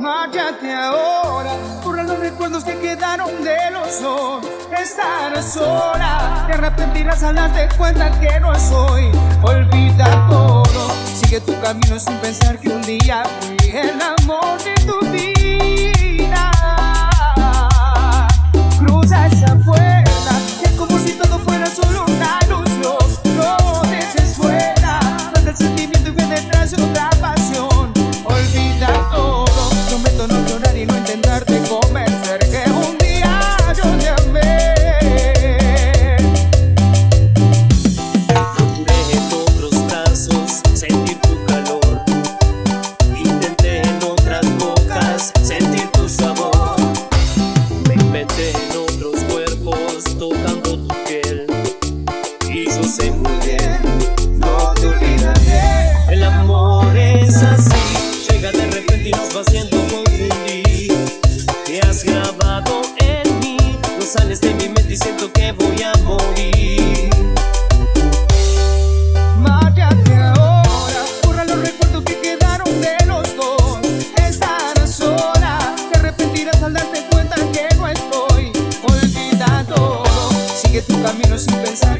Váyate ahora, borra los recuerdos que quedaron de los dos. Estar sola, te arrepentirás al darte cuenta que no soy. Olvida todo, sigue tu camino sin pensar que un día fui el amor de tu vida. estaba siendo confundir. Te has grabado en mí, no sales de mi mente y siento que voy a morir. Váyate ahora, borra los recuerdos que quedaron de los dos. Estarás sola, te arrepentirás al darte cuenta que no estoy olvidado. Sigue tu camino sin pensar.